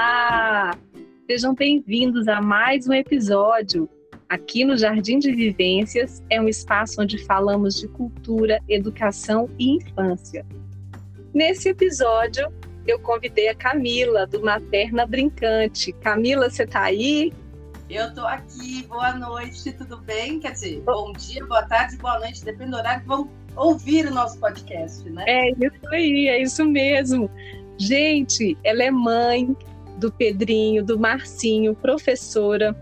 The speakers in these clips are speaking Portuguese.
Olá! Sejam bem-vindos a mais um episódio. Aqui no Jardim de Vivências é um espaço onde falamos de cultura, educação e infância. Nesse episódio, eu convidei a Camila, do Materna Brincante. Camila, você está aí? Eu tô aqui, boa noite, tudo bem? Quer dizer, bom dia, boa tarde, boa noite, depende do horário que vão ouvir o nosso podcast, né? É isso aí, é isso mesmo. Gente, ela é mãe do Pedrinho, do Marcinho, professora,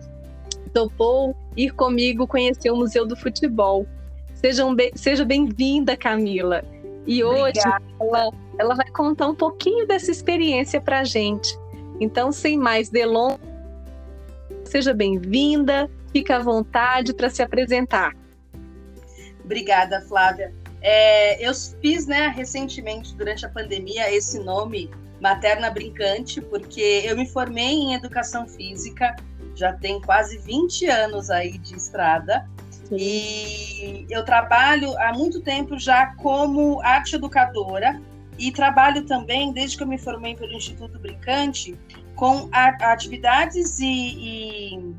topou ir comigo conhecer o Museu do Futebol. Sejam be seja bem-vinda, Camila. E hoje ela, ela vai contar um pouquinho dessa experiência para a gente. Então, sem mais delongas, seja bem-vinda, fica à vontade para se apresentar. Obrigada, Flávia. É, eu fiz, né, recentemente, durante a pandemia, esse nome Materna Brincante, porque eu me formei em Educação Física, já tem quase 20 anos aí de estrada, Sim. e eu trabalho há muito tempo já como arte educadora, e trabalho também, desde que eu me formei pelo Instituto Brincante, com atividades e, e,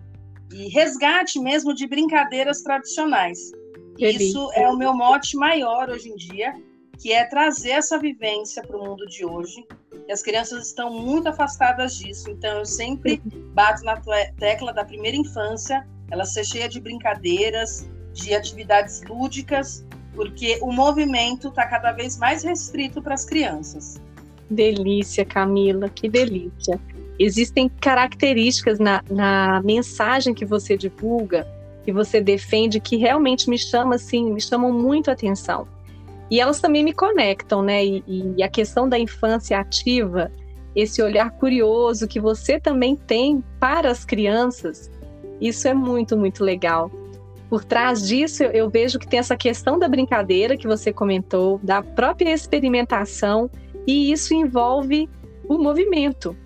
e resgate mesmo de brincadeiras tradicionais. Isso é o meu mote maior hoje em dia, que é trazer essa vivência para o mundo de hoje. E as crianças estão muito afastadas disso, então eu sempre bato na tecla da primeira infância, ela ser cheia de brincadeiras, de atividades lúdicas, porque o movimento está cada vez mais restrito para as crianças. Delícia, Camila, que delícia. Existem características na, na mensagem que você divulga que você defende que realmente me chama assim, me chamam muito a atenção. E elas também me conectam, né? E, e, a questão da infância ativa, esse olhar curioso que você também tem para as crianças, isso é muito, muito legal. Por trás disso, eu, eu vejo que tem essa questão da brincadeira que você comentou, da própria experimentação, e isso envolve o movimento.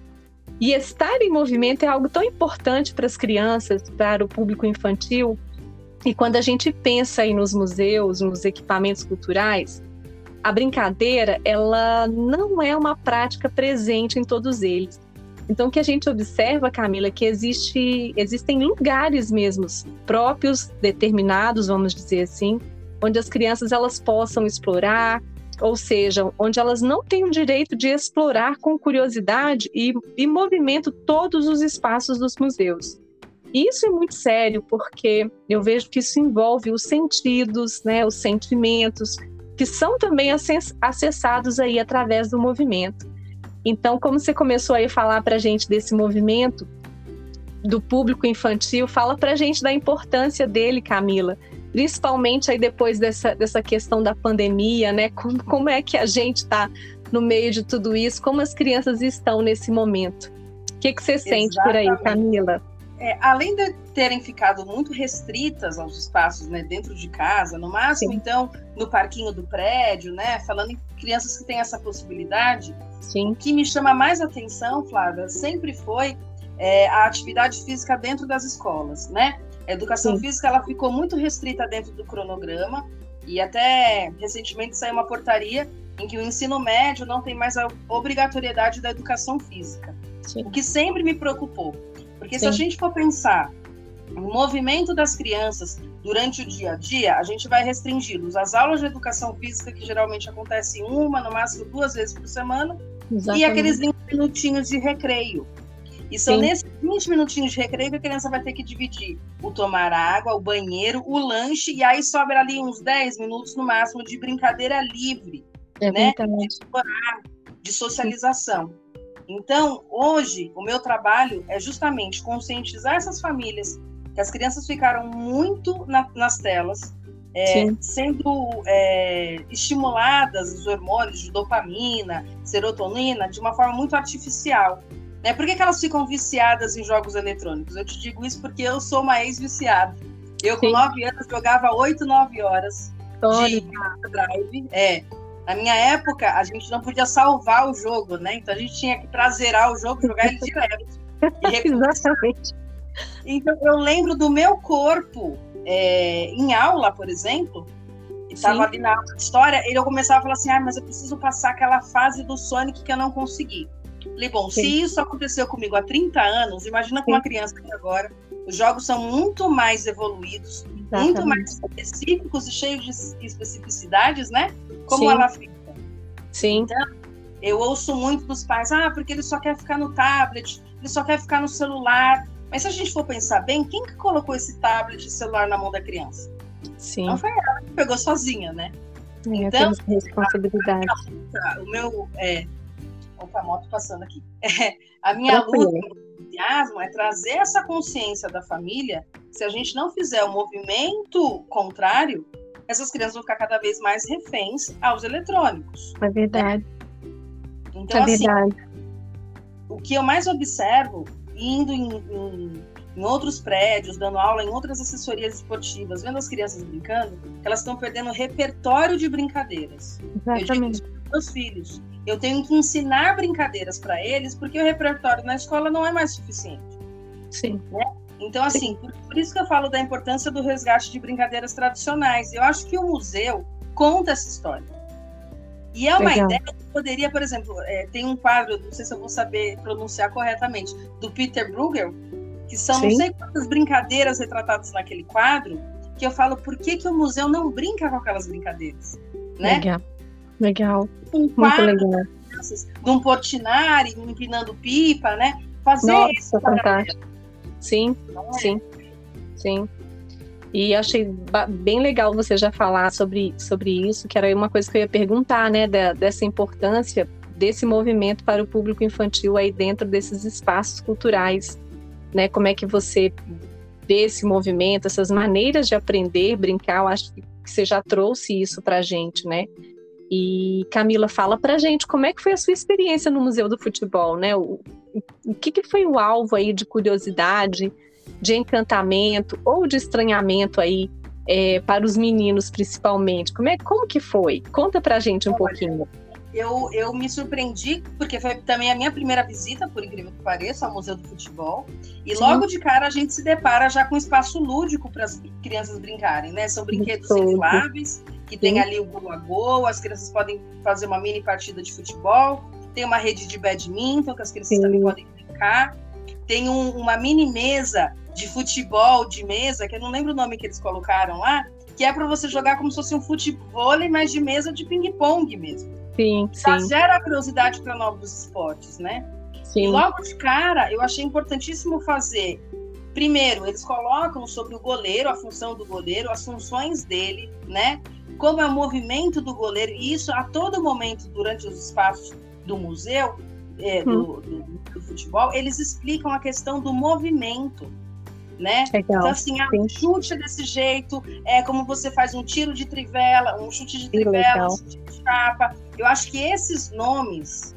E estar em movimento é algo tão importante para as crianças, para o público infantil. E quando a gente pensa aí nos museus, nos equipamentos culturais, a brincadeira, ela não é uma prática presente em todos eles. Então, o que a gente observa, Camila, é que existe, existem lugares mesmos próprios, determinados, vamos dizer assim, onde as crianças elas possam explorar, ou seja, onde elas não têm o direito de explorar com curiosidade e, e movimento todos os espaços dos museus. Isso é muito sério porque eu vejo que isso envolve os sentidos, né, os sentimentos, que são também acessados aí através do movimento. Então, como você começou aí a falar para a gente desse movimento do público infantil, fala para a gente da importância dele, Camila, principalmente aí depois dessa, dessa questão da pandemia, né? Como, como é que a gente está no meio de tudo isso? Como as crianças estão nesse momento? O que, que você sente por aí, Camila? É, além de terem ficado muito restritas aos espaços né, dentro de casa, no máximo, Sim. então, no parquinho do prédio, né? Falando em crianças que têm essa possibilidade, Sim. o que me chama mais atenção, Flávia, sempre foi é, a atividade física dentro das escolas, né? A educação Sim. física ela ficou muito restrita dentro do cronograma e até recentemente saiu uma portaria em que o ensino médio não tem mais a obrigatoriedade da educação física. O que sempre me preocupou, porque Sim. se a gente for pensar o movimento das crianças durante o dia a dia, a gente vai restringi-los às aulas de educação física, que geralmente acontecem uma, no máximo duas vezes por semana, Exatamente. e aqueles 20 minutinhos de recreio. E são Sim. nesses 20 minutinhos de recreio que a criança vai ter que dividir o tomar água, o banheiro, o lanche, e aí sobra ali uns 10 minutos no máximo de brincadeira livre, é né? De, de socialização. Então, hoje, o meu trabalho é justamente conscientizar essas famílias que as crianças ficaram muito na, nas telas, é, sendo é, estimuladas os hormônios de dopamina, serotonina, de uma forma muito artificial. Né? Por que, que elas ficam viciadas em jogos eletrônicos? Eu te digo isso porque eu sou uma ex-viciada. Eu, com nove anos, jogava oito, nove horas de drive. É. Na minha época, a gente não podia salvar o jogo, né? Então a gente tinha que prazerar o jogo, jogar ele direto. Exatamente. Então eu lembro do meu corpo é, em aula, por exemplo, estava ali na aula de história, ele eu começava a falar assim: ah, mas eu preciso passar aquela fase do Sonic que eu não consegui. Falei, bom, Sim. se isso aconteceu comigo há 30 anos, imagina com uma criança que agora. Os jogos são muito mais evoluídos, Exatamente. muito mais específicos e cheios de especificidades, né? Como Sim. ela fica. Sim. Então, eu ouço muito dos pais, ah, porque ele só quer ficar no tablet, ele só quer ficar no celular. Mas se a gente for pensar bem, quem que colocou esse tablet e celular na mão da criança? Sim. Não foi ela que pegou sozinha, né? É, então, responsabilidade. A, o meu. É, opa, a moto passando aqui. É, a minha luta, entusiasmo é trazer essa consciência da família. Se a gente não fizer o movimento contrário, essas crianças vão ficar cada vez mais reféns aos eletrônicos. É verdade. Então, é assim, verdade. o que eu mais observo, indo em, em em outros prédios, dando aula em outras assessorias esportivas, vendo as crianças brincando, elas estão perdendo repertório de brincadeiras. Exatamente. Eu digo meus filhos. Eu tenho que ensinar brincadeiras para eles, porque o repertório na escola não é mais suficiente. Sim. Né? Então, assim, por, por, isso que eu falo da importância do resgate de brincadeiras tradicionais. Eu acho que o museu conta essa história. E é uma Legal. ideia que poderia, por exemplo, é, tem um quadro, não sei se eu vou saber pronunciar corretamente, do Peter Bruegel, que são Sim. não sei quantas brincadeiras retratadas naquele quadro, que eu falo por que, que o museu não brinca com aquelas brincadeiras, né? Legal, legal, um quadro muito legal. De um Portinari, empinando pipa, né? Fazer Nossa, isso. fantástico. Sim, é? sim, sim. E achei bem legal você já falar sobre, sobre isso, que era uma coisa que eu ia perguntar, né, da, dessa importância desse movimento para o público infantil aí dentro desses espaços culturais né? Como é que você vê esse movimento, essas maneiras de aprender, brincar, eu acho que você já trouxe isso para a gente, né? E Camila, fala para a gente como é que foi a sua experiência no Museu do Futebol, né? O, o que, que foi o alvo aí de curiosidade, de encantamento ou de estranhamento aí é, para os meninos principalmente? Como é como que foi? Conta para a gente um Olha, pouquinho eu, eu me surpreendi, porque foi também a minha primeira visita, por incrível que pareça, ao Museu do Futebol. E Sim. logo de cara a gente se depara já com um espaço lúdico para as crianças brincarem, né? São brinquedos infláveis, que Sim. tem ali o gol a gol, as crianças podem fazer uma mini partida de futebol. Tem uma rede de badminton, que as crianças Sim. também podem brincar. Tem um, uma mini mesa de futebol de mesa, que eu não lembro o nome que eles colocaram lá, que é para você jogar como se fosse um futebol, mas de mesa de ping-pong mesmo. Sim, já sim. gera curiosidade para novos esportes, né? Sim. E logo de cara, eu achei importantíssimo fazer. Primeiro, eles colocam sobre o goleiro, a função do goleiro, as funções dele, né? Como é o movimento do goleiro, e isso a todo momento, durante os espaços do museu, é, do, hum. do, do, futebol, eles explicam a questão do movimento né? Legal. Então, assim, ah, um chute desse jeito, é como você faz um tiro de trivela, um chute de trivela, um chute de chapa. Eu acho que esses nomes,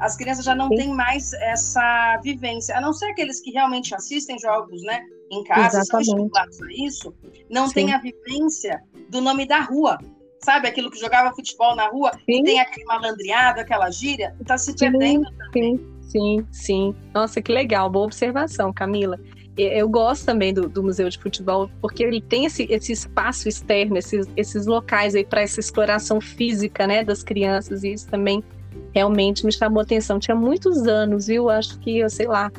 as crianças já não Sim. têm mais essa vivência, a não ser aqueles que realmente assistem jogos, né? Em casa, são estimulados a isso, não Sim. tem a vivência do nome da rua. Sabe aquilo que jogava futebol na rua sim. e tem aquele malandreado, aquela gíria, está se perdendo também. Sim, sim, sim. Nossa, que legal, boa observação, Camila eu gosto também do, do, Museu de Futebol, porque ele tem esse, esse espaço externo, esses, esses locais aí para essa exploração física, né, das crianças, e isso também realmente me chamou atenção. Tinha muitos anos, viu? Acho que, eu sei lá,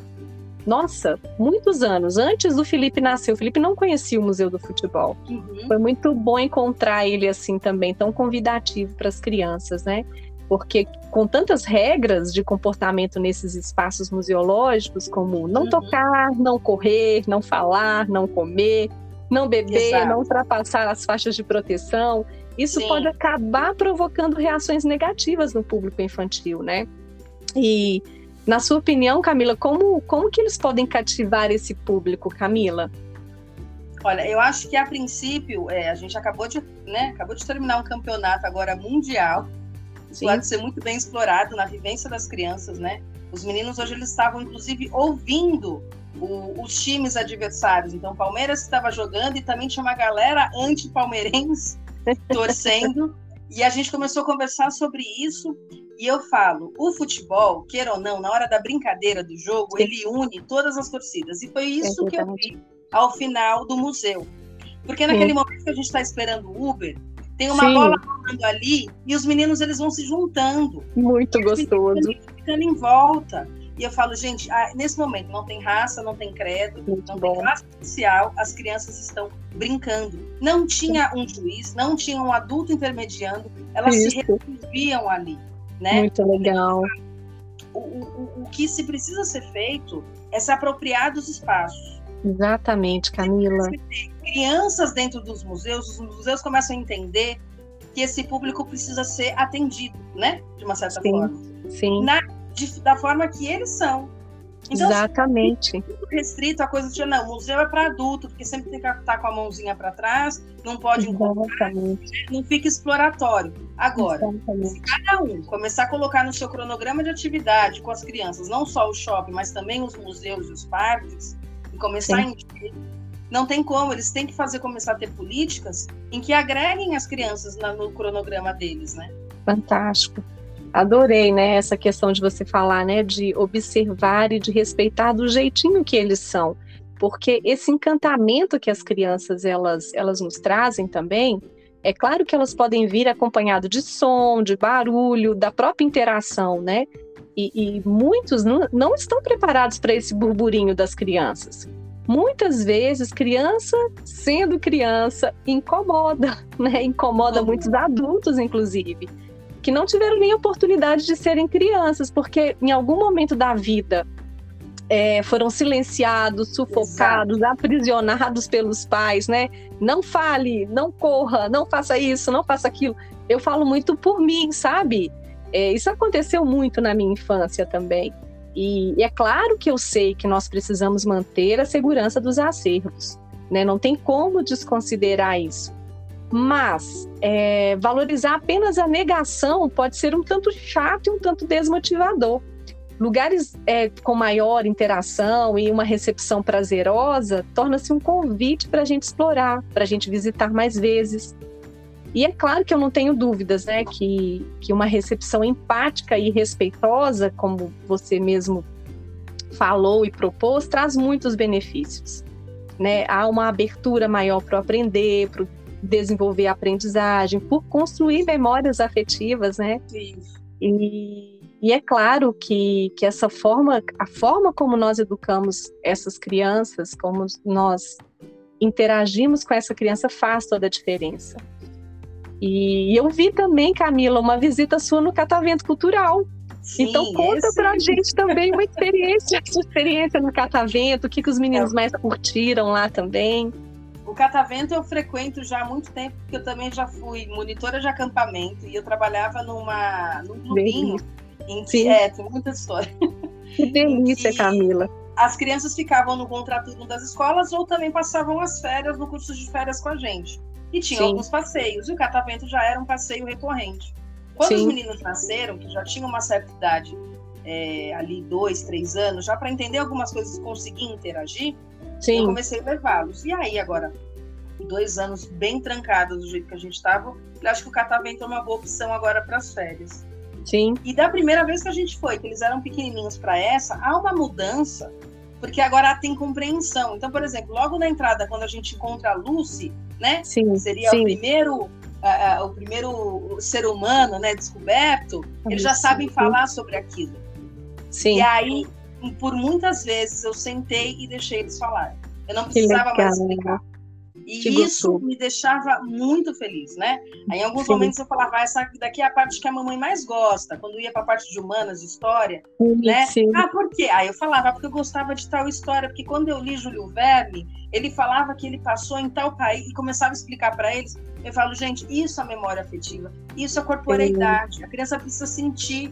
nossa, muitos anos, antes do Felipe nascer. O Felipe não conhecia o Museu do Futebol. Uhum. Foi muito bom encontrar ele assim também, tão convidativo para as crianças, né? porque com tantas regras de comportamento nesses espaços museológicos, como não uhum. tocar, não correr, não falar, não comer, não beber, Exato. não ultrapassar as faixas de proteção, isso Sim. pode acabar provocando reações negativas no público infantil, né? E na sua opinião, Camila, como, como que eles podem cativar esse público, Camila? Olha, eu acho que a princípio, é, a gente acabou de, né, acabou de terminar um campeonato agora mundial isso pode ser muito bem explorado na vivência das crianças, né? Os meninos hoje eles estavam inclusive ouvindo o, os times adversários. Então, Palmeiras estava jogando e também tinha uma galera anti-palmeirense torcendo. E a gente começou a conversar sobre isso. E eu falo, o futebol, queira ou não, na hora da brincadeira do jogo, Sim. ele une todas as torcidas. E foi isso que eu vi ao final do museu. Porque naquele Sim. momento que a gente está esperando o Uber, tem uma Sim. bola rolando ali e os meninos eles vão se juntando. Muito gostoso. ficando em volta. E eu falo, gente, ah, nesse momento não tem raça, não tem credo, Muito não bom. tem classe social, as crianças estão brincando. Não tinha um juiz, não tinha um adulto intermediando, elas Isso. se resolviam ali. Né? Muito legal. O, o, o que se precisa ser feito é se apropriar dos espaços. Exatamente, Camila. Crianças dentro dos museus, os museus começam a entender que esse público precisa ser atendido, né? De uma certa sim, forma. Sim. Na, de, da forma que eles são. Então, Exatamente. restrito a coisa de não, museu é para adulto, porque sempre tem que estar com a mãozinha para trás, não pode encontrar, não fica exploratório. Agora, Exatamente. se cada um começar a colocar no seu cronograma de atividade com as crianças, não só o shopping, mas também os museus e os parques, e começar Sim. a encher, não tem como, eles têm que fazer começar a ter políticas em que agreguem as crianças no cronograma deles, né? Fantástico. Adorei, né, essa questão de você falar, né, de observar e de respeitar do jeitinho que eles são, porque esse encantamento que as crianças elas elas nos trazem também, é claro que elas podem vir acompanhado de som, de barulho, da própria interação, né? E, e muitos não, não estão preparados para esse burburinho das crianças. Muitas vezes, criança sendo criança incomoda, né? Incomoda uhum. muitos adultos, inclusive que não tiveram nem oportunidade de serem crianças, porque em algum momento da vida é, foram silenciados, sufocados, Exato. aprisionados pelos pais, né? Não fale, não corra, não faça isso, não faça aquilo. Eu falo muito por mim, sabe? É, isso aconteceu muito na minha infância também. E, e, é claro que eu sei que nós precisamos manter a segurança dos acervos, né? Não tem como desconsiderar isso. Mas é, valorizar apenas a negação pode ser um tanto chato e um tanto desmotivador. Lugares é, com maior interação e uma recepção prazerosa torna-se um convite para a gente explorar, para a gente visitar mais vezes. E é claro que eu não tenho dúvidas, né, que, que uma recepção empática e respeitosa, como você mesmo falou e propôs, traz muitos benefícios. Né? Há uma abertura maior para aprender, para desenvolver a aprendizagem, por construir memórias afetivas, né? Isso. E, e é claro que, que essa forma, a forma como nós educamos essas crianças, como nós interagimos com essa criança faz toda a diferença. E eu vi também, Camila, uma visita sua no Catavento Cultural. Sim, então conta esse... pra gente também uma experiência, sua experiência no Catavento, o que, que os meninos é. mais curtiram lá também. O catavento eu frequento já há muito tempo, porque eu também já fui monitora de acampamento e eu trabalhava numa, num clubinho em que é, tem muita história. Que delícia, Camila. As crianças ficavam no contraturno das escolas ou também passavam as férias no curso de férias com a gente. E tinha Sim. alguns passeios, e o catavento já era um passeio recorrente. Quando Sim. os meninos nasceram, que já tinham uma certa idade, é, ali dois, três anos, já para entender algumas coisas e conseguir interagir, Sim. Eu comecei a levá-los. E aí, agora, dois anos bem trancados do jeito que a gente estava, eu acho que o catavento é uma boa opção agora para as férias. Sim. E da primeira vez que a gente foi, que eles eram pequenininhos para essa, há uma mudança, porque agora tem compreensão. Então, por exemplo, logo na entrada, quando a gente encontra a Lucy, né? Sim. Seria sim. o primeiro uh, o primeiro ser humano, né, descoberto, eles já sabem falar sobre aquilo. Sim. E aí por muitas vezes eu sentei e deixei eles falar. Eu não precisava mais explicar. E isso gostou. me deixava muito feliz, né? Aí, em alguns Sim. momentos eu falava, ah, essa daqui é a parte que a mamãe mais gosta, quando ia para a parte de humanas, de história, Sim, né? Sim. Ah, por quê? Aí eu falava, porque eu gostava de tal história, porque quando eu li Júlio Verne, ele falava que ele passou em tal país e começava a explicar para eles. Eu falo, gente, isso é memória afetiva, isso é corporeidade. A criança precisa sentir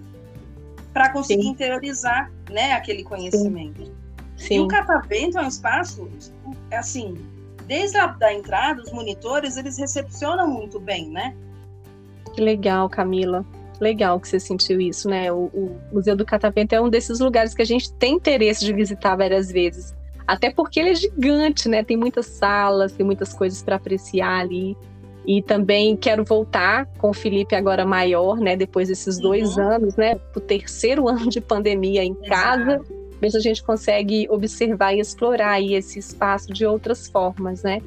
para conseguir Sim. interiorizar né, aquele conhecimento. Sim. Sim. E o catavento é um espaço, assim, desde a da entrada, os monitores, eles recepcionam muito bem, né? Que legal, Camila. Legal que você sentiu isso, né? O, o Museu do Catavento é um desses lugares que a gente tem interesse de visitar várias vezes. Até porque ele é gigante, né? Tem muitas salas, tem muitas coisas para apreciar ali. E também quero voltar com o Felipe agora maior, né? Depois desses dois uhum. anos, né? O terceiro ano de pandemia em Exato. casa, ver se a gente consegue observar e explorar aí esse espaço de outras formas, né?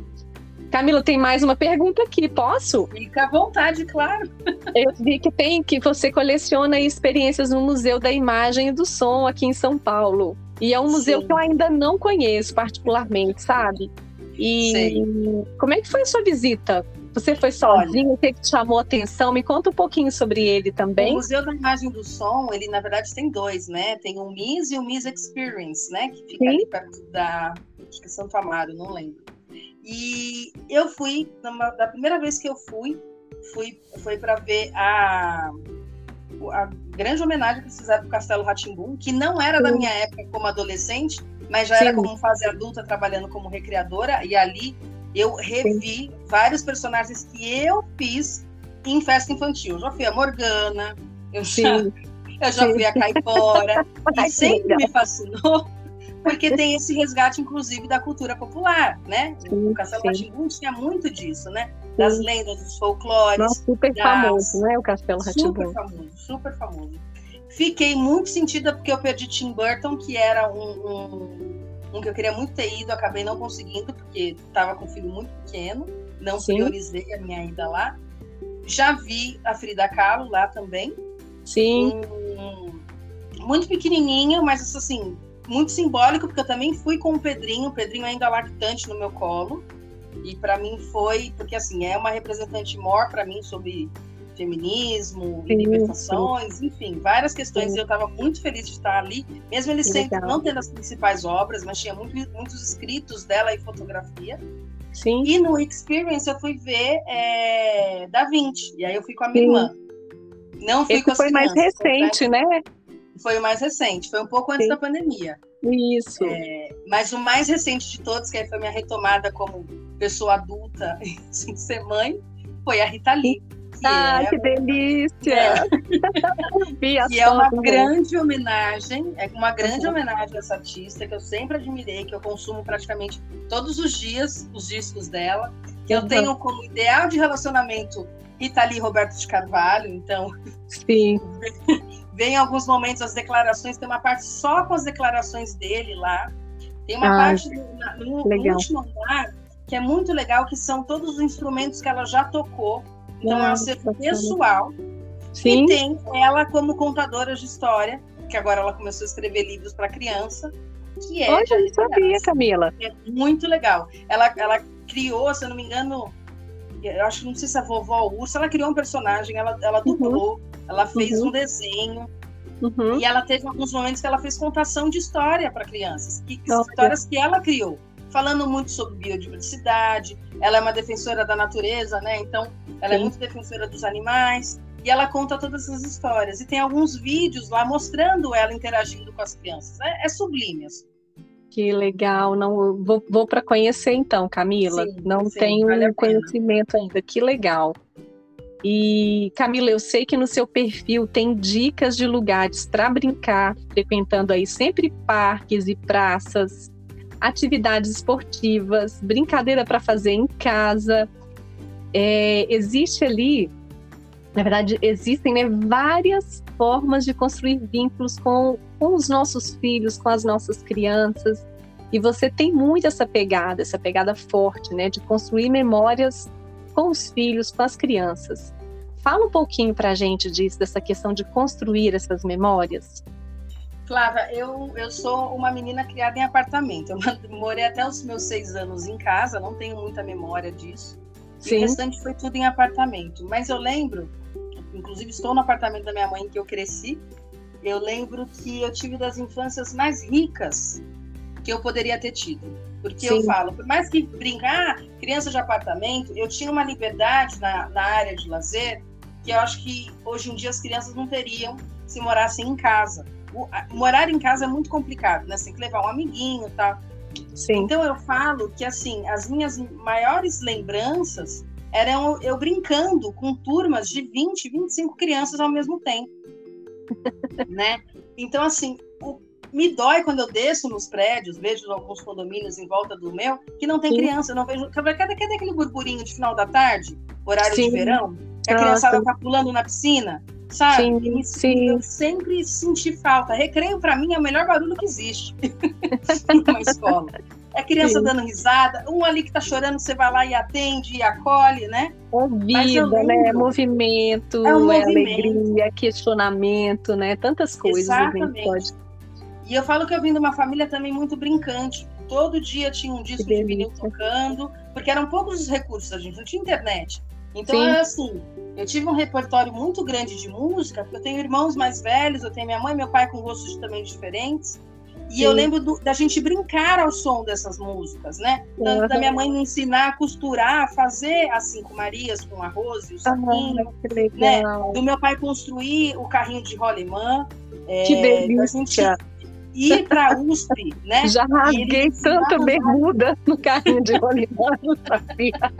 Camila, tem mais uma pergunta aqui, posso? Fica à vontade, claro. Eu vi que tem que você coleciona experiências no Museu da Imagem e do Som aqui em São Paulo. E é um museu Sim. que eu ainda não conheço particularmente, sabe? E Sim. como é que foi a sua visita? Você foi sozinho? O que, te chamou a atenção? Me conta um pouquinho sobre ele também. O Museu da Imagem do Som, ele na verdade tem dois, né? Tem o MIS e o MIS Experience, né? Que fica Sim. ali perto da acho que é Santo Amaro, não lembro. E eu fui, numa, da primeira vez que eu fui, fui foi para ver a, a grande homenagem que fizeram para o Castelo Ratimbum, que não era Sim. da minha época como adolescente, mas já Sim. era como fase adulta trabalhando como recreadora, e ali eu revi vários personagens que eu fiz em festa infantil. Eu já fui a Morgana, eu já, eu já fui a Caipora, e sempre me fascinou porque tem esse resgate, inclusive, da cultura popular, né? Sim, o Castelo Ratimbun tinha muito disso, né? Das sim. lendas, dos folclores. Nossa, super das... famoso, né? O Castelo Ratimbun. Super famoso, super famoso. Fiquei muito sentida porque eu perdi Tim Burton, que era um, um, um que eu queria muito ter ido, acabei não conseguindo, porque estava com um filho muito pequeno, não sim. priorizei a minha ida lá. Já vi a Frida Kahlo lá também. Sim. Um, muito pequenininha, mas assim, muito simbólico, porque eu também fui com o Pedrinho, o Pedrinho ainda lactante no meu colo. E para mim foi, porque assim, é uma representante maior para mim sobre feminismo, sim, libertações, sim. enfim, várias questões. Sim. E eu estava muito feliz de estar ali, mesmo ele sempre não tendo as principais obras, mas tinha muito, muitos escritos dela e fotografia. Sim. E no Experience eu fui ver é, Da Vinci, e aí eu fui com a minha irmã. Não fui Esse com as foi crianças, mais recente, né? Foi o mais recente, foi um pouco antes da pandemia. Isso. É, mas o mais recente de todos, que aí foi minha retomada como pessoa adulta, sem ser mãe, foi a Rita Lee. Que ah, é, que delícia! É. e é uma grande homenagem, é uma grande uhum. homenagem a essa artista que eu sempre admirei, que eu consumo praticamente todos os dias os discos dela, que uhum. eu tenho como ideal de relacionamento Rita Lee e Roberto de Carvalho, então. Sim. Vem em alguns momentos as declarações, tem uma parte só com as declarações dele lá. Tem uma ah, parte no, no, no último andar que é muito legal, que são todos os instrumentos que ela já tocou. Então ah, é um acervo pessoal. Sim. E tem ela como contadora de história, que agora ela começou a escrever livros para criança. Que é Hoje eu não sabia, Camila. É muito legal. Ela, ela criou, se eu não me engano, eu acho que não sei se a vovó Ursa, ela criou um personagem, ela, ela uhum. dublou, uhum. ela fez uhum. um desenho. Uhum. E ela teve alguns momentos que ela fez contação de história para crianças, que, histórias que ela criou, falando muito sobre biodiversidade. Ela é uma defensora da natureza, né? Então, ela é Sim. é muito defensora dos animais. E ela conta todas essas histórias. E tem alguns vídeos lá mostrando ela interagindo com as crianças. É, é sublime. Assim. Que legal, não vou, vou para conhecer então, Camila. Sim, não sim, tenho vale conhecimento ainda. Que legal. E Camila, eu sei que no seu perfil tem dicas de lugares para brincar, frequentando aí sempre parques e praças, atividades esportivas, brincadeira para fazer em casa. É, existe ali, na verdade, existem né, várias formas de construir vínculos com com os nossos filhos, com as nossas crianças. E você tem muito essa pegada, essa pegada forte, né, de construir memórias com os filhos, com as crianças. Fala um pouquinho para a gente disso, dessa questão de construir essas memórias. Flávia, eu, eu sou uma menina criada em apartamento. Eu morei até os meus seis anos em casa, não tenho muita memória disso. Sim. E o restante foi tudo em apartamento. Mas eu lembro, inclusive estou no apartamento da minha mãe que eu cresci, eu lembro que eu tive das infâncias mais ricas que eu poderia ter tido. Porque Sim. eu falo, por mais que brincar, criança de apartamento, eu tinha uma liberdade na, na área de lazer que eu acho que hoje em dia as crianças não teriam se morassem em casa. O, a, morar em casa é muito complicado, né? Você tem que levar um amiguinho e tá? Sim. Então eu falo que assim, as minhas maiores lembranças eram eu brincando com turmas de 20, 25 crianças ao mesmo tempo né? Então, assim, o, me dói quando eu desço nos prédios, vejo alguns condomínios em volta do meu, que não tem Sim. criança, eu não vejo. Cadê, cadê aquele burburinho de final da tarde, horário Sim. de verão? Que a criançada tá pulando na piscina, sabe? Sim, sim. Eu sempre senti falta. Recreio, para mim, é o melhor barulho que existe numa escola. É criança Sim. dando risada, um ali que tá chorando, você vai lá e atende e acolhe, né? É vida, né? É movimento, é, um é alegria, questionamento, né? Tantas coisas Exatamente. pode. E eu falo que eu vim de uma família também muito brincante. Todo dia tinha um disco de vinil tocando, porque eram poucos os recursos, a gente não tinha internet. Então, é assim, eu tive um repertório muito grande de música, porque eu tenho irmãos mais velhos, eu tenho minha mãe e meu pai com gostos também diferentes. E Sim. eu lembro do, da gente brincar ao som dessas músicas, né? Da, da, minha mãe me ensinar a costurar, a fazer as cinco Marias com arroz e o saquinho, uhum, né? Do meu pai construir o carrinho de rolimã. Que é, delícia! Ir para a USP, né? Já rasguei tanta bermuda no carrinho de rolimã, não sabia.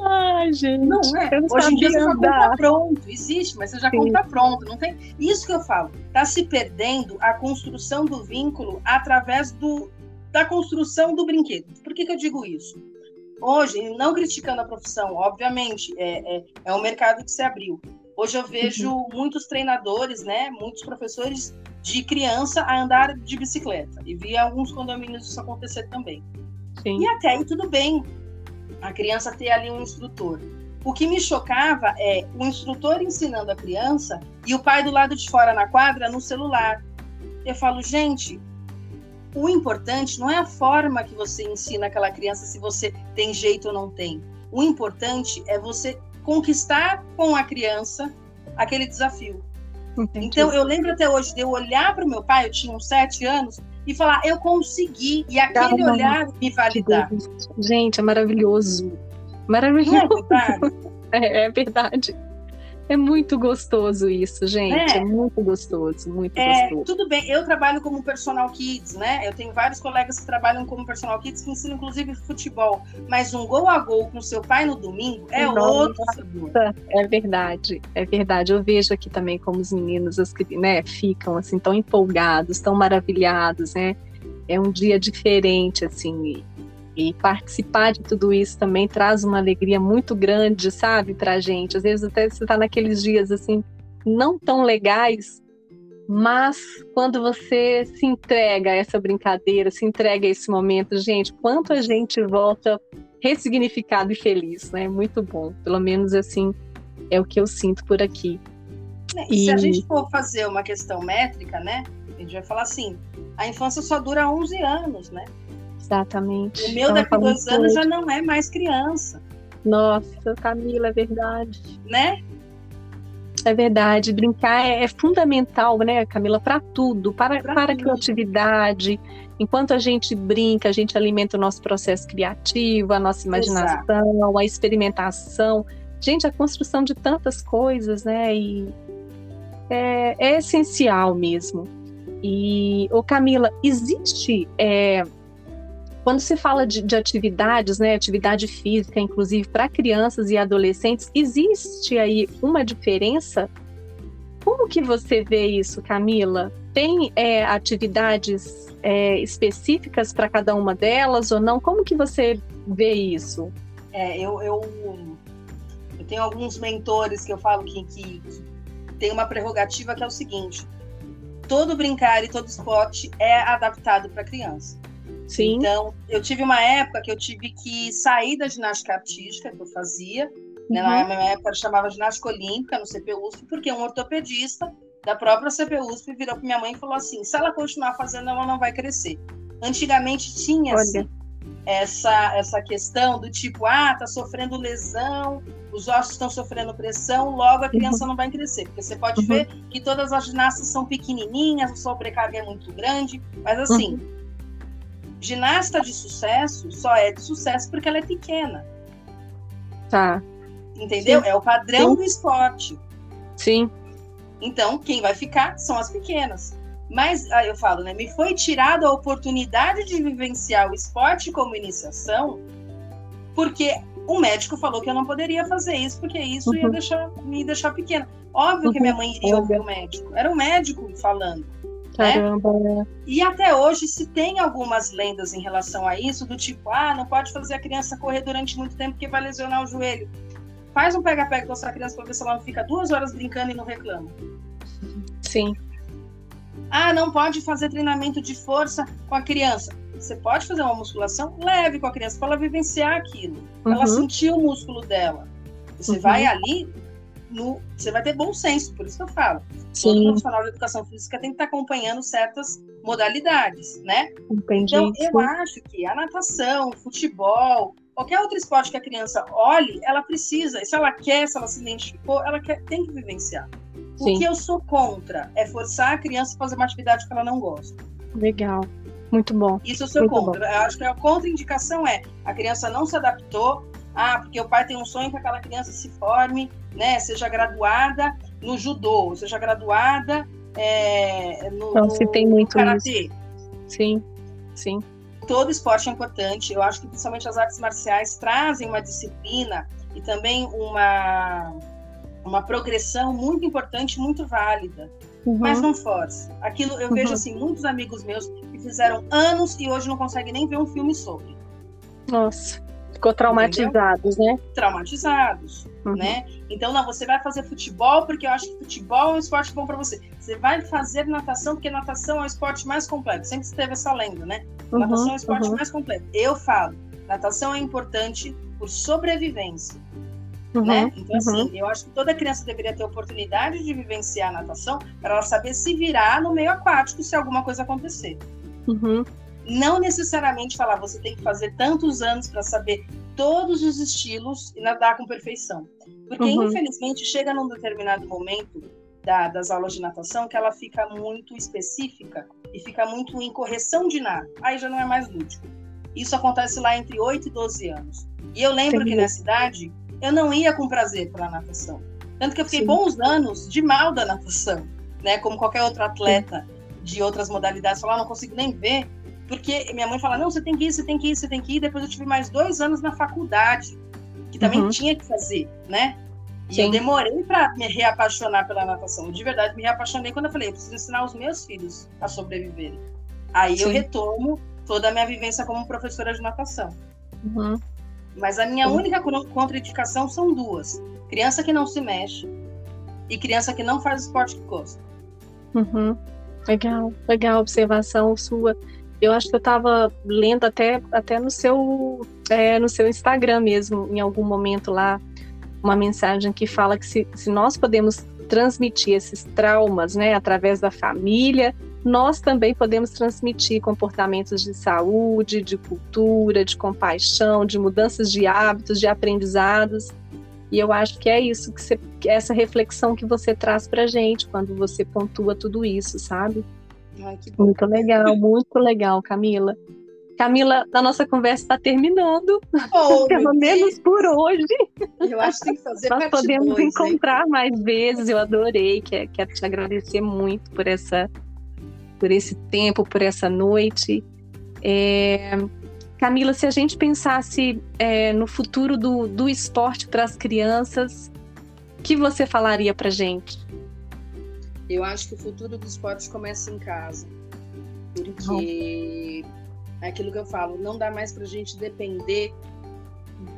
Ai, gente. Não é. Não Hoje em dia você já compra pronto. Existe, mas você já Sim. compra pronto. Não tem. Isso que eu falo. Está se perdendo a construção do vínculo através do, da construção do brinquedo. Por que, que eu digo isso? Hoje, não criticando a profissão, obviamente, é, é, é um mercado que se abriu. Hoje eu vejo muitos treinadores, né, muitos professores de criança a andar de bicicleta. E vi alguns condomínios isso acontecer também. Sim. E até aí tudo bem a criança ter ali um instrutor. O que me chocava é o instrutor ensinando a criança e o pai do lado de fora na quadra no celular. Eu falo, gente, o importante não é a forma que você ensina aquela criança se você tem jeito ou não tem. O importante é você conquistar com a criança aquele desafio. Entendi. Então, eu lembro até hoje de eu olhar para o meu pai, eu tinha uns sete anos, e falar, eu consegui, e aquele Calma. olhar me validar. Gente, é maravilhoso. Maravilhoso. É, é, é verdade. É muito gostoso isso, gente. É, é muito gostoso, muito é, gostoso. Tudo bem, eu trabalho como personal kids, né? Eu tenho vários colegas que trabalham como personal kids que ensinam inclusive futebol. Mas um gol a gol com seu pai no domingo é Nossa, outro. É verdade, é verdade. Eu vejo aqui também como os meninos né, ficam assim tão empolgados, tão maravilhados, né? É um dia diferente, assim. E participar de tudo isso também traz uma alegria muito grande, sabe, pra gente. Às vezes até você tá naqueles dias assim, não tão legais, mas quando você se entrega a essa brincadeira, se entrega a esse momento, gente, quanto a gente volta ressignificado e feliz, né? Muito bom. Pelo menos assim é o que eu sinto por aqui. E, e se a gente for fazer uma questão métrica, né? A gente vai falar assim: a infância só dura 11 anos, né? Exatamente. O meu então, daqui a dois anos já não é mais criança. Nossa, Camila, é verdade. Né? É verdade. Brincar é, é fundamental, né, Camila, para tudo, para, pra para a criatividade. Enquanto a gente brinca, a gente alimenta o nosso processo criativo, a nossa imaginação, Exato. a experimentação. Gente, a construção de tantas coisas, né? E é, é essencial mesmo. E, ô Camila, existe é, quando se fala de, de atividades, né, atividade física, inclusive para crianças e adolescentes, existe aí uma diferença? Como que você vê isso, Camila? Tem é, atividades é, específicas para cada uma delas ou não? Como que você vê isso? É, eu, eu, eu tenho alguns mentores que eu falo que, que, que tem uma prerrogativa que é o seguinte: todo brincar e todo esporte é adaptado para criança. Sim. Então, eu tive uma época que eu tive que sair da ginástica artística que eu fazia. Né? Uhum. Na minha época, eu chamava ginástica olímpica no CPUSP, porque um ortopedista da própria CPUSP virou para minha mãe e falou assim: se ela continuar fazendo, ela não vai crescer. Antigamente tinha assim, essa, essa questão do tipo: ah, tá sofrendo lesão, os ossos estão sofrendo pressão, logo a criança uhum. não vai crescer. Porque você pode uhum. ver que todas as ginastas são pequenininhas, a sobrecarga é muito grande, mas assim. Uhum ginasta de sucesso só é de sucesso porque ela é pequena. Tá. Entendeu? Sim. É o padrão Sim. do esporte. Sim. Então, quem vai ficar são as pequenas. Mas, aí eu falo, né? Me foi tirada a oportunidade de vivenciar o esporte como iniciação, porque o médico falou que eu não poderia fazer isso, porque isso uhum. ia deixar, me deixar pequena. Óbvio uhum. que minha mãe iria ouvir o médico. Era o médico falando. Né? Caramba. Né? E até hoje se tem algumas lendas em relação a isso, do tipo, ah, não pode fazer a criança correr durante muito tempo porque vai lesionar o joelho. Faz um pega-pega com a sua criança para ver se ela não fica duas horas brincando e não reclama. Sim. Ah, não pode fazer treinamento de força com a criança. Você pode fazer uma musculação leve com a criança para ela vivenciar aquilo, uhum. ela sentir o músculo dela. Você uhum. vai ali, no, você vai ter bom senso, por isso que eu falo. Sim. Todo profissional de educação física tem que estar acompanhando certas modalidades, né? Entendi. Então, eu acho que a natação, futebol, qualquer outro esporte que a criança olhe, ela precisa, e se ela quer, se ela se identificou, ela quer, tem que vivenciar. Sim. O que eu sou contra é forçar a criança a fazer uma atividade que ela não gosta. Legal. Muito bom. Isso eu sou Muito contra. Bom. Eu acho que a contraindicação é a criança não se adaptou, ah, porque o pai tem um sonho que aquela criança se forme, né, seja graduada no judô, seja graduada é, no, então, se tem muito karatê. Sim, sim. Todo esporte é importante. Eu acho que principalmente as artes marciais trazem uma disciplina e também uma uma progressão muito importante, muito válida. Uhum. Mas não force. Aquilo eu uhum. vejo assim muitos amigos meus que fizeram anos e hoje não conseguem nem ver um filme sobre. Nossa. Ficou traumatizados, Entendeu? né? Traumatizados, uhum. né? Então, não, você vai fazer futebol porque eu acho que futebol é um esporte bom para você. Você vai fazer natação porque natação é o esporte mais completo. Sempre teve essa lenda, né? Uhum, natação é o esporte uhum. mais completo. Eu falo, natação é importante por sobrevivência. Uhum, né? Então, assim, uhum. eu acho que toda criança deveria ter oportunidade de vivenciar a natação para ela saber se virar no meio aquático se alguma coisa acontecer. Uhum não necessariamente falar você tem que fazer tantos anos para saber todos os estilos e nadar com perfeição. Porque, uhum. infelizmente, chega num determinado momento da, das aulas de natação que ela fica muito específica e fica muito em correção de nada. Aí já não é mais lúdico. Isso acontece lá entre 8 e 12 anos. E eu lembro Sim. que nessa idade eu não ia com prazer para a natação. Tanto que eu fiquei Sim. bons anos de mal da natação, né? Como qualquer outro atleta Sim. de outras modalidades, falar, ah, não consigo nem ver porque minha mãe fala, não, você tem que ir, você tem que ir, você tem que ir. Depois eu tive mais dois anos na faculdade, que também uhum. tinha que fazer, né? E Sim. eu demorei para me reapaixonar pela natação. De verdade, me reapaixonei quando eu falei, eu preciso ensinar os meus filhos a sobreviverem. Aí Sim. eu retomo toda a minha vivência como professora de natação. Uhum. Mas a minha Sim. única contraindicação são duas: criança que não se mexe e criança que não faz esporte que gosta. Uhum. Legal, legal observação sua. Eu acho que eu estava lendo até, até no, seu, é, no seu Instagram mesmo, em algum momento lá, uma mensagem que fala que se, se nós podemos transmitir esses traumas né, através da família, nós também podemos transmitir comportamentos de saúde, de cultura, de compaixão, de mudanças de hábitos, de aprendizados. E eu acho que é isso que você, essa reflexão que você traz para gente quando você pontua tudo isso, sabe? Ai, muito legal, muito legal, Camila. Camila, a nossa conversa está terminando, oh, pelo menos por hoje. Eu acho que tem que fazer Nós podemos dois, encontrar hein? mais vezes. Eu adorei, quero, quero te agradecer muito por essa, por esse tempo, por essa noite. É, Camila, se a gente pensasse é, no futuro do, do esporte para as crianças, o que você falaria para gente? Eu acho que o futuro do esporte começa em casa. Porque é aquilo que eu falo, não dá mais para a gente depender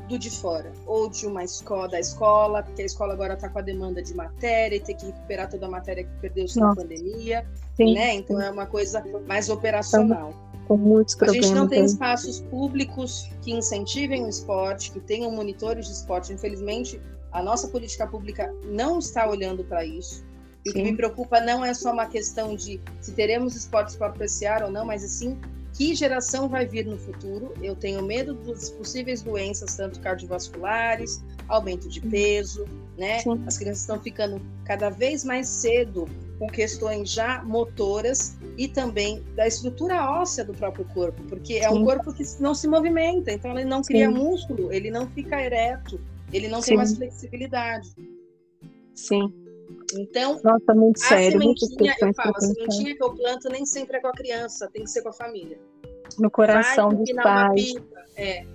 do de fora, ou de uma escola, da escola, porque a escola agora está com a demanda de matéria e tem que recuperar toda a matéria que perdeu-se na pandemia, sim, né? Então é uma coisa mais operacional. Com muitos a gente não tem espaços públicos que incentivem o esporte, que tenham monitores de esporte. Infelizmente, a nossa política pública não está olhando para isso. E o que me preocupa não é só uma questão de se teremos esportes para apreciar ou não, mas assim, que geração vai vir no futuro. Eu tenho medo das possíveis doenças, tanto cardiovasculares, aumento de peso, né? Sim. As crianças estão ficando cada vez mais cedo com questões já motoras e também da estrutura óssea do próprio corpo, porque é um corpo que não se movimenta, então ele não cria Sim. músculo, ele não fica ereto, ele não tem mais flexibilidade. Sim. Então, Nossa, muito a sério, sementinha, eu falo, a sementinha que eu planto nem sempre é com a criança, tem que ser com a família. No coração vai dos pais. Pipa, é.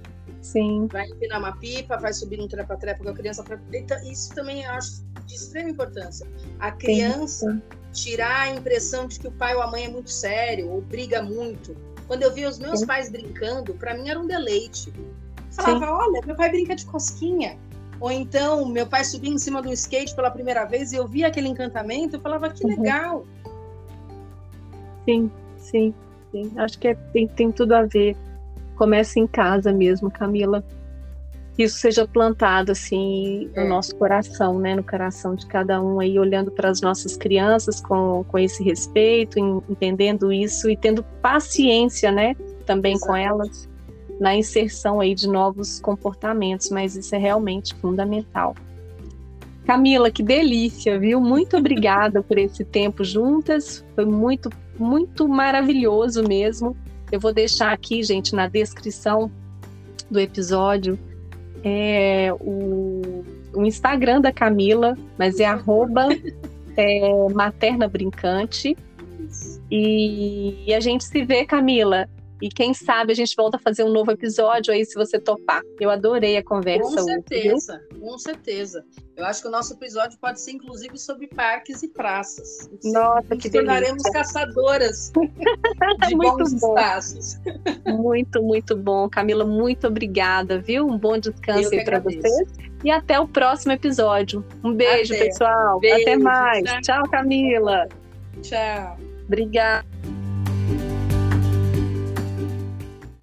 Sim. Vai empinar uma pipa, vai subir um trepa-trepa com a criança. Pra... Então, isso também eu acho de extrema importância. A criança sim, sim. tirar a impressão de que o pai ou a mãe é muito sério ou briga muito. Quando eu via os meus sim. pais brincando, para mim era um deleite. Eu falava, olha, meu pai brinca de cosquinha. Ou então, meu pai subia em cima do skate pela primeira vez e eu via aquele encantamento, eu falava, que uhum. legal. Sim, sim, sim. Acho que é, tem, tem tudo a ver. Começa em casa mesmo, Camila. Que isso seja plantado assim no é. nosso coração, né? No coração de cada um aí, olhando para as nossas crianças com, com esse respeito, entendendo isso e tendo paciência, né? Também com elas na inserção aí de novos comportamentos, mas isso é realmente fundamental. Camila, que delícia, viu? Muito obrigada por esse tempo juntas. Foi muito, muito maravilhoso mesmo. Eu vou deixar aqui, gente, na descrição do episódio é, o, o Instagram da Camila, mas é arroba é, materna brincante. E, e a gente se vê, Camila, e quem sabe a gente volta a fazer um novo episódio aí, se você topar. Eu adorei a conversa. Com certeza, hoje, com certeza. Eu acho que o nosso episódio pode ser, inclusive, sobre parques e praças. Nossa, que tornaremos caçadoras de muito bons bom. espaços. Muito, muito bom. Camila, muito obrigada, viu? Um bom descanso aí para vocês. E até o próximo episódio. Um beijo, até. pessoal. Beijo, até mais. Tchau. tchau, Camila. Tchau. Obrigada.